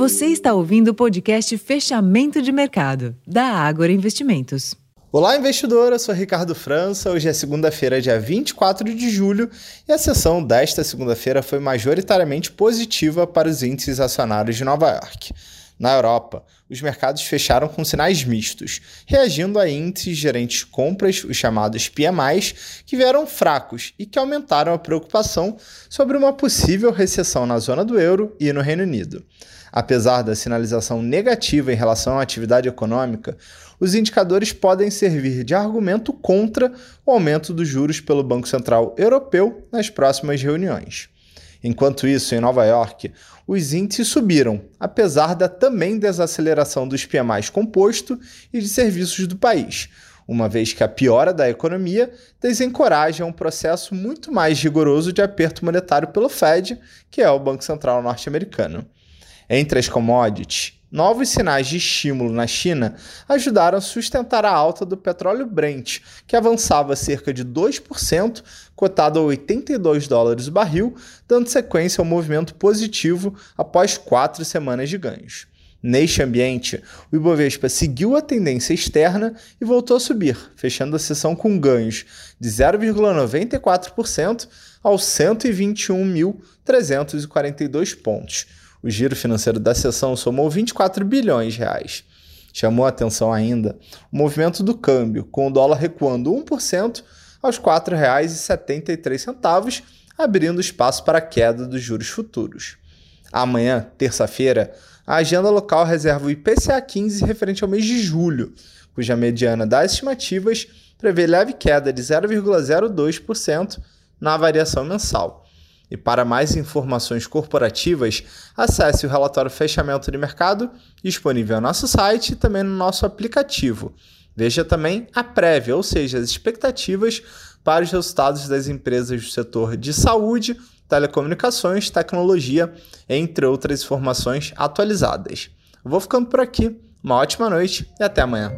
Você está ouvindo o podcast Fechamento de Mercado, da Ágora Investimentos. Olá, investidor. Eu sou Ricardo França. Hoje é segunda-feira, dia 24 de julho, e a sessão desta segunda-feira foi majoritariamente positiva para os índices acionários de Nova York. Na Europa, os mercados fecharam com sinais mistos, reagindo a índices gerentes de compras, os chamados PMIs, que vieram fracos e que aumentaram a preocupação sobre uma possível recessão na zona do euro e no Reino Unido. Apesar da sinalização negativa em relação à atividade econômica, os indicadores podem servir de argumento contra o aumento dos juros pelo Banco Central Europeu nas próximas reuniões. Enquanto isso, em Nova York, os índices subiram, apesar da também desaceleração dos PMIs composto e de serviços do país, uma vez que a piora da economia desencoraja um processo muito mais rigoroso de aperto monetário pelo Fed, que é o Banco Central norte-americano. Entre as commodities, novos sinais de estímulo na China ajudaram a sustentar a alta do petróleo Brent, que avançava cerca de 2%, cotado a 82 dólares o barril, dando sequência ao movimento positivo após quatro semanas de ganhos. Neste ambiente, o Ibovespa seguiu a tendência externa e voltou a subir, fechando a sessão com ganhos de 0,94% aos 121.342 pontos o giro financeiro da sessão somou 24 bilhões de reais. Chamou atenção ainda o movimento do câmbio, com o dólar recuando 1% aos R$ 4,73, abrindo espaço para a queda dos juros futuros. Amanhã, terça-feira, a agenda local reserva o IPCA 15 referente ao mês de julho, cuja mediana das estimativas prevê leve queda de 0,02% na variação mensal. E para mais informações corporativas, acesse o relatório Fechamento de Mercado, disponível no nosso site e também no nosso aplicativo. Veja também a prévia, ou seja, as expectativas para os resultados das empresas do setor de saúde, telecomunicações, tecnologia, entre outras informações atualizadas. Vou ficando por aqui. Uma ótima noite e até amanhã.